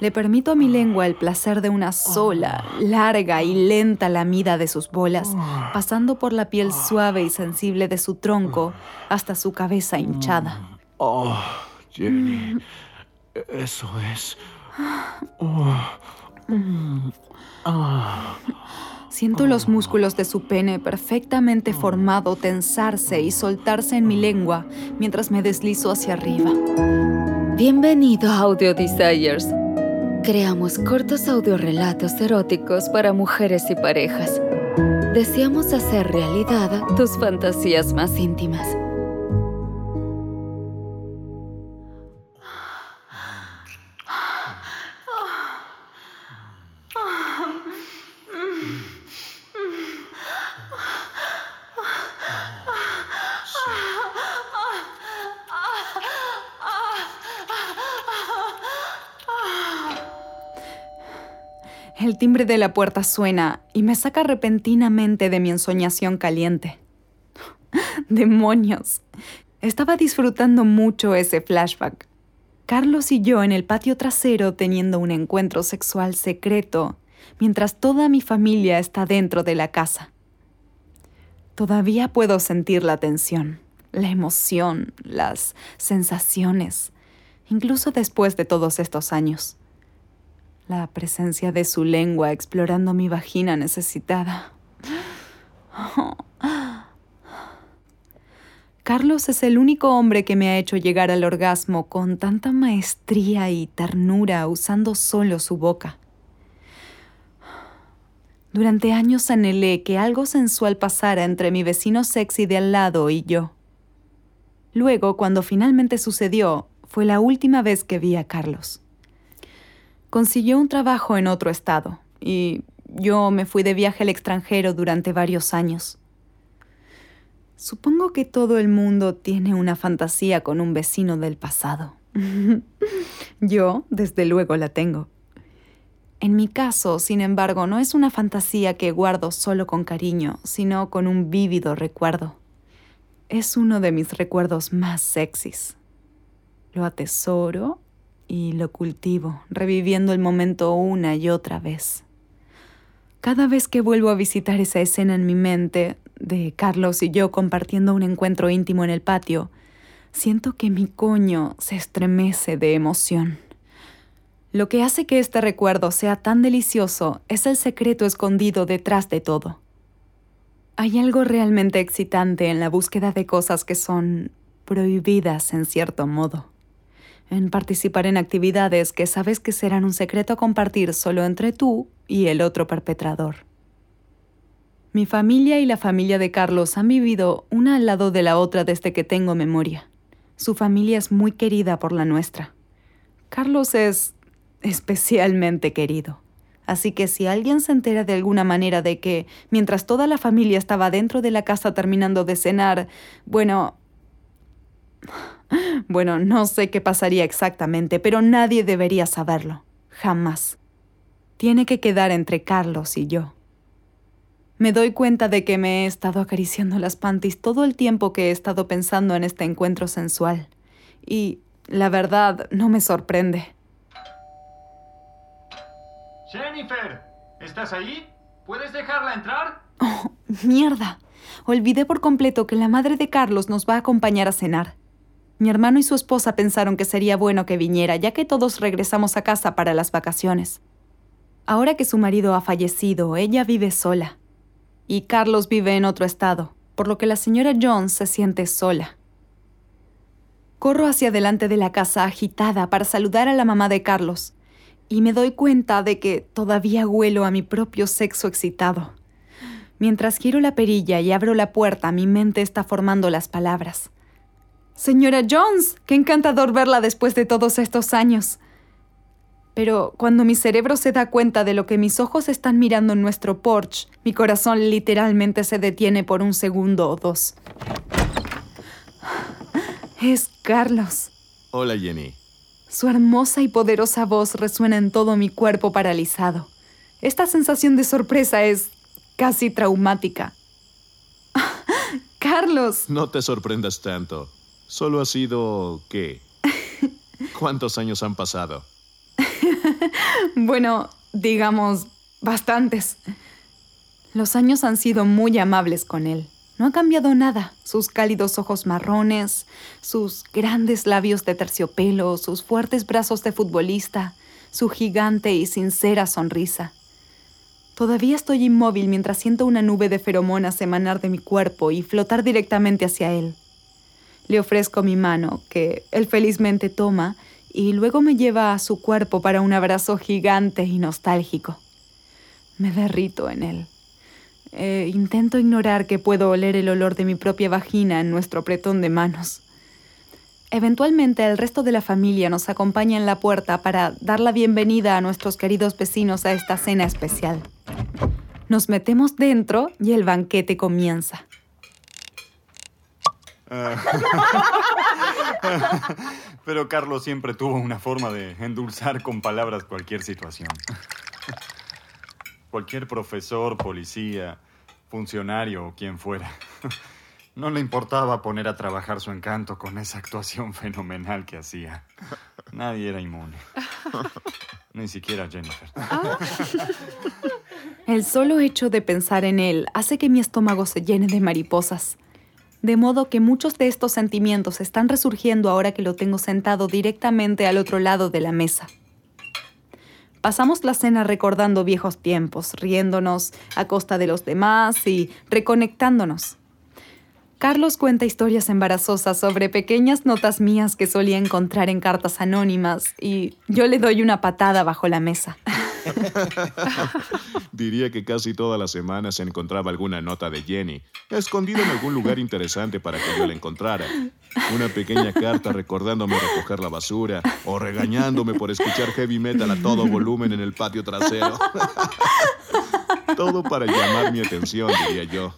Le permito a mi lengua el placer de una sola, larga y lenta lamida de sus bolas, pasando por la piel suave y sensible de su tronco hasta su cabeza hinchada. Oh, Jenny. Eso es. Oh. Ah. Siento los músculos de su pene perfectamente formado tensarse y soltarse en mi lengua mientras me deslizo hacia arriba. Bienvenido a Audio Desires. Creamos cortos audiorelatos eróticos para mujeres y parejas. Deseamos hacer realidad tus fantasías más íntimas. El timbre de la puerta suena y me saca repentinamente de mi ensoñación caliente. ¡Demonios! Estaba disfrutando mucho ese flashback. Carlos y yo en el patio trasero teniendo un encuentro sexual secreto, mientras toda mi familia está dentro de la casa. Todavía puedo sentir la tensión, la emoción, las sensaciones, incluso después de todos estos años la presencia de su lengua explorando mi vagina necesitada. Carlos es el único hombre que me ha hecho llegar al orgasmo con tanta maestría y ternura usando solo su boca. Durante años anhelé que algo sensual pasara entre mi vecino sexy de al lado y yo. Luego, cuando finalmente sucedió, fue la última vez que vi a Carlos consiguió un trabajo en otro estado y yo me fui de viaje al extranjero durante varios años. Supongo que todo el mundo tiene una fantasía con un vecino del pasado. yo, desde luego, la tengo. En mi caso, sin embargo, no es una fantasía que guardo solo con cariño, sino con un vívido recuerdo. Es uno de mis recuerdos más sexys. Lo atesoro y lo cultivo, reviviendo el momento una y otra vez. Cada vez que vuelvo a visitar esa escena en mi mente, de Carlos y yo compartiendo un encuentro íntimo en el patio, siento que mi coño se estremece de emoción. Lo que hace que este recuerdo sea tan delicioso es el secreto escondido detrás de todo. Hay algo realmente excitante en la búsqueda de cosas que son prohibidas en cierto modo en participar en actividades que sabes que serán un secreto a compartir solo entre tú y el otro perpetrador. Mi familia y la familia de Carlos han vivido una al lado de la otra desde que tengo memoria. Su familia es muy querida por la nuestra. Carlos es especialmente querido. Así que si alguien se entera de alguna manera de que, mientras toda la familia estaba dentro de la casa terminando de cenar, bueno, bueno, no sé qué pasaría exactamente, pero nadie debería saberlo. Jamás. Tiene que quedar entre Carlos y yo. Me doy cuenta de que me he estado acariciando las panties todo el tiempo que he estado pensando en este encuentro sensual. Y, la verdad, no me sorprende. Jennifer, ¿estás ahí? ¿Puedes dejarla entrar? Oh, mierda. Olvidé por completo que la madre de Carlos nos va a acompañar a cenar. Mi hermano y su esposa pensaron que sería bueno que viniera, ya que todos regresamos a casa para las vacaciones. Ahora que su marido ha fallecido, ella vive sola. Y Carlos vive en otro estado, por lo que la señora Jones se siente sola. Corro hacia delante de la casa agitada para saludar a la mamá de Carlos, y me doy cuenta de que todavía huelo a mi propio sexo excitado. Mientras giro la perilla y abro la puerta, mi mente está formando las palabras. Señora Jones, qué encantador verla después de todos estos años. Pero cuando mi cerebro se da cuenta de lo que mis ojos están mirando en nuestro porch, mi corazón literalmente se detiene por un segundo o dos. Es Carlos. Hola, Jenny. Su hermosa y poderosa voz resuena en todo mi cuerpo paralizado. Esta sensación de sorpresa es casi traumática. Carlos. No te sorprendas tanto. Solo ha sido... ¿qué? ¿Cuántos años han pasado? bueno, digamos, bastantes. Los años han sido muy amables con él. No ha cambiado nada. Sus cálidos ojos marrones, sus grandes labios de terciopelo, sus fuertes brazos de futbolista, su gigante y sincera sonrisa. Todavía estoy inmóvil mientras siento una nube de feromonas emanar de mi cuerpo y flotar directamente hacia él. Le ofrezco mi mano, que él felizmente toma, y luego me lleva a su cuerpo para un abrazo gigante y nostálgico. Me derrito en él. Eh, intento ignorar que puedo oler el olor de mi propia vagina en nuestro apretón de manos. Eventualmente el resto de la familia nos acompaña en la puerta para dar la bienvenida a nuestros queridos vecinos a esta cena especial. Nos metemos dentro y el banquete comienza. Pero Carlos siempre tuvo una forma de endulzar con palabras cualquier situación. Cualquier profesor, policía, funcionario o quien fuera. No le importaba poner a trabajar su encanto con esa actuación fenomenal que hacía. Nadie era inmune. Ni siquiera Jennifer. El solo hecho de pensar en él hace que mi estómago se llene de mariposas. De modo que muchos de estos sentimientos están resurgiendo ahora que lo tengo sentado directamente al otro lado de la mesa. Pasamos la cena recordando viejos tiempos, riéndonos a costa de los demás y reconectándonos. Carlos cuenta historias embarazosas sobre pequeñas notas mías que solía encontrar en cartas anónimas y yo le doy una patada bajo la mesa. Diría que casi todas las semanas se encontraba alguna nota de Jenny, escondida en algún lugar interesante para que yo la encontrara. Una pequeña carta recordándome recoger la basura o regañándome por escuchar heavy metal a todo volumen en el patio trasero. Todo para llamar mi atención, diría yo.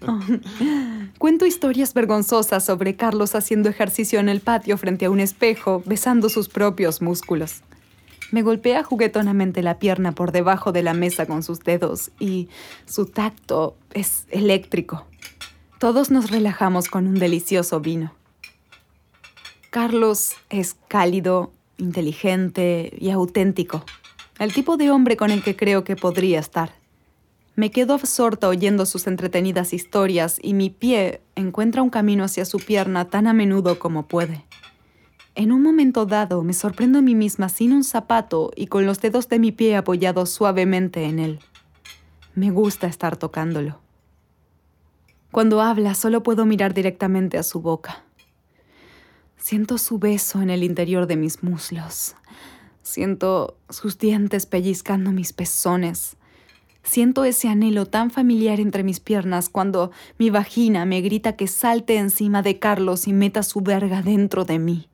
Cuento historias vergonzosas sobre Carlos haciendo ejercicio en el patio frente a un espejo, besando sus propios músculos. Me golpea juguetonamente la pierna por debajo de la mesa con sus dedos y su tacto es eléctrico. Todos nos relajamos con un delicioso vino. Carlos es cálido, inteligente y auténtico. El tipo de hombre con el que creo que podría estar. Me quedo absorta oyendo sus entretenidas historias y mi pie encuentra un camino hacia su pierna tan a menudo como puede. En un momento dado me sorprendo a mí misma sin un zapato y con los dedos de mi pie apoyados suavemente en él. Me gusta estar tocándolo. Cuando habla solo puedo mirar directamente a su boca. Siento su beso en el interior de mis muslos. Siento sus dientes pellizcando mis pezones. Siento ese anhelo tan familiar entre mis piernas cuando mi vagina me grita que salte encima de Carlos y meta su verga dentro de mí.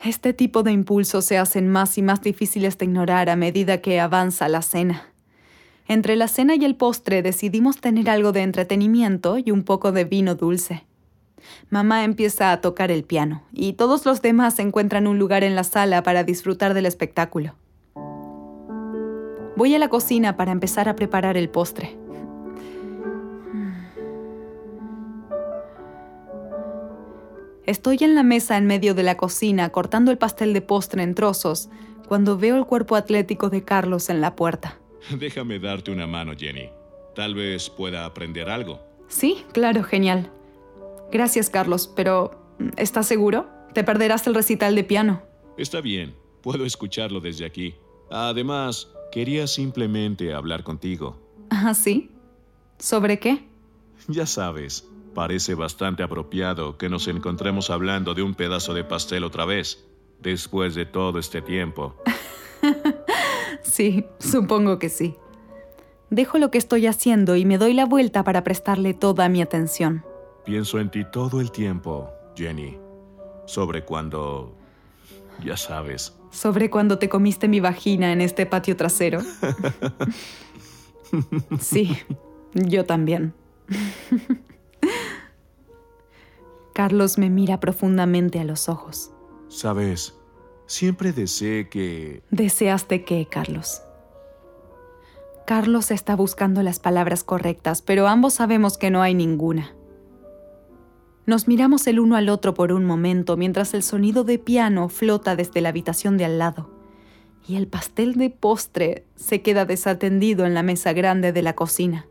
Este tipo de impulsos se hacen más y más difíciles de ignorar a medida que avanza la cena. Entre la cena y el postre decidimos tener algo de entretenimiento y un poco de vino dulce. Mamá empieza a tocar el piano y todos los demás encuentran un lugar en la sala para disfrutar del espectáculo. Voy a la cocina para empezar a preparar el postre. Estoy en la mesa en medio de la cocina cortando el pastel de postre en trozos cuando veo el cuerpo atlético de Carlos en la puerta. Déjame darte una mano, Jenny. Tal vez pueda aprender algo. Sí, claro, genial. Gracias, Carlos, pero ¿estás seguro? Te perderás el recital de piano. Está bien, puedo escucharlo desde aquí. Además, quería simplemente hablar contigo. ¿Ah, sí? ¿Sobre qué? Ya sabes, Parece bastante apropiado que nos encontremos hablando de un pedazo de pastel otra vez, después de todo este tiempo. sí, supongo que sí. Dejo lo que estoy haciendo y me doy la vuelta para prestarle toda mi atención. Pienso en ti todo el tiempo, Jenny. Sobre cuando... Ya sabes. Sobre cuando te comiste mi vagina en este patio trasero. sí, yo también. Carlos me mira profundamente a los ojos. Sabes, siempre deseé que... ¿Deseaste qué, Carlos? Carlos está buscando las palabras correctas, pero ambos sabemos que no hay ninguna. Nos miramos el uno al otro por un momento mientras el sonido de piano flota desde la habitación de al lado y el pastel de postre se queda desatendido en la mesa grande de la cocina.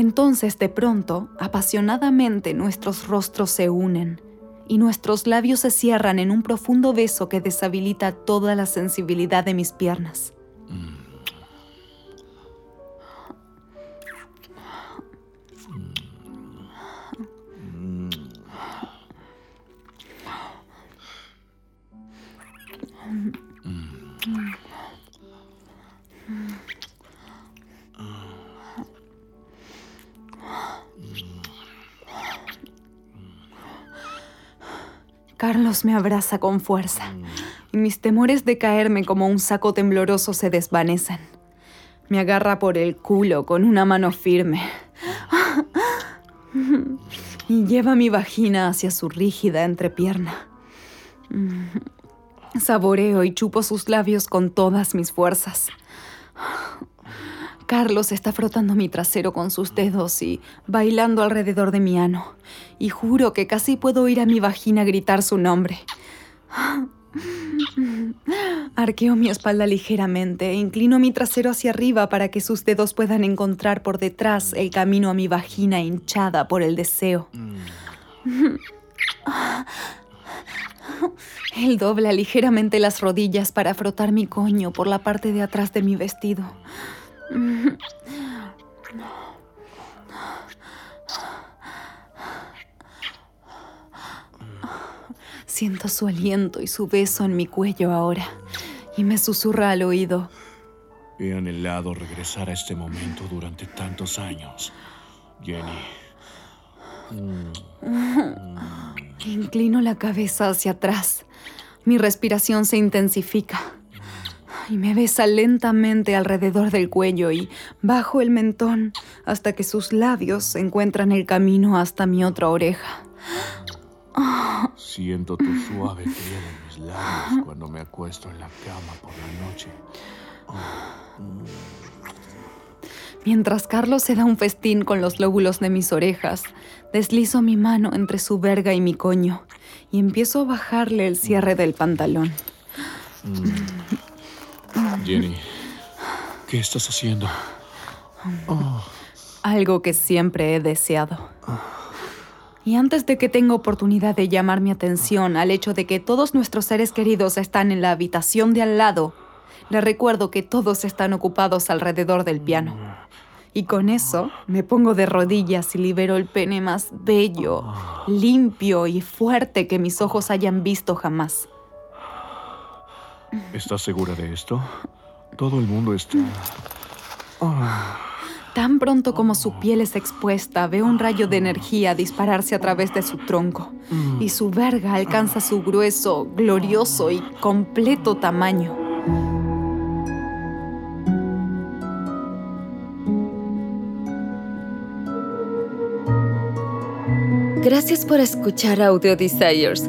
Entonces, de pronto, apasionadamente nuestros rostros se unen y nuestros labios se cierran en un profundo beso que deshabilita toda la sensibilidad de mis piernas. Carlos me abraza con fuerza y mis temores de caerme como un saco tembloroso se desvanecen. Me agarra por el culo con una mano firme y lleva mi vagina hacia su rígida entrepierna. Saboreo y chupo sus labios con todas mis fuerzas. Carlos está frotando mi trasero con sus dedos y bailando alrededor de mi ano. Y juro que casi puedo oír a mi vagina gritar su nombre. Arqueo mi espalda ligeramente e inclino mi trasero hacia arriba para que sus dedos puedan encontrar por detrás el camino a mi vagina hinchada por el deseo. Él dobla ligeramente las rodillas para frotar mi coño por la parte de atrás de mi vestido. Siento su aliento y su beso en mi cuello ahora y me susurra al oído. He anhelado regresar a este momento durante tantos años, Jenny. Inclino la cabeza hacia atrás. Mi respiración se intensifica y me besa lentamente alrededor del cuello y bajo el mentón hasta que sus labios encuentran el camino hasta mi otra oreja. Siento tu suave piel en mis labios cuando me acuesto en la cama por la noche. Mientras Carlos se da un festín con los lóbulos de mis orejas, deslizo mi mano entre su verga y mi coño y empiezo a bajarle el cierre del pantalón. Jenny, ¿qué estás haciendo? Algo que siempre he deseado. Y antes de que tenga oportunidad de llamar mi atención al hecho de que todos nuestros seres queridos están en la habitación de al lado, le recuerdo que todos están ocupados alrededor del piano. Y con eso me pongo de rodillas y libero el pene más bello, limpio y fuerte que mis ojos hayan visto jamás. ¿Estás segura de esto? Todo el mundo está... Tan pronto como su piel es expuesta, veo un rayo de energía dispararse a través de su tronco y su verga alcanza su grueso, glorioso y completo tamaño. Gracias por escuchar Audio Desires.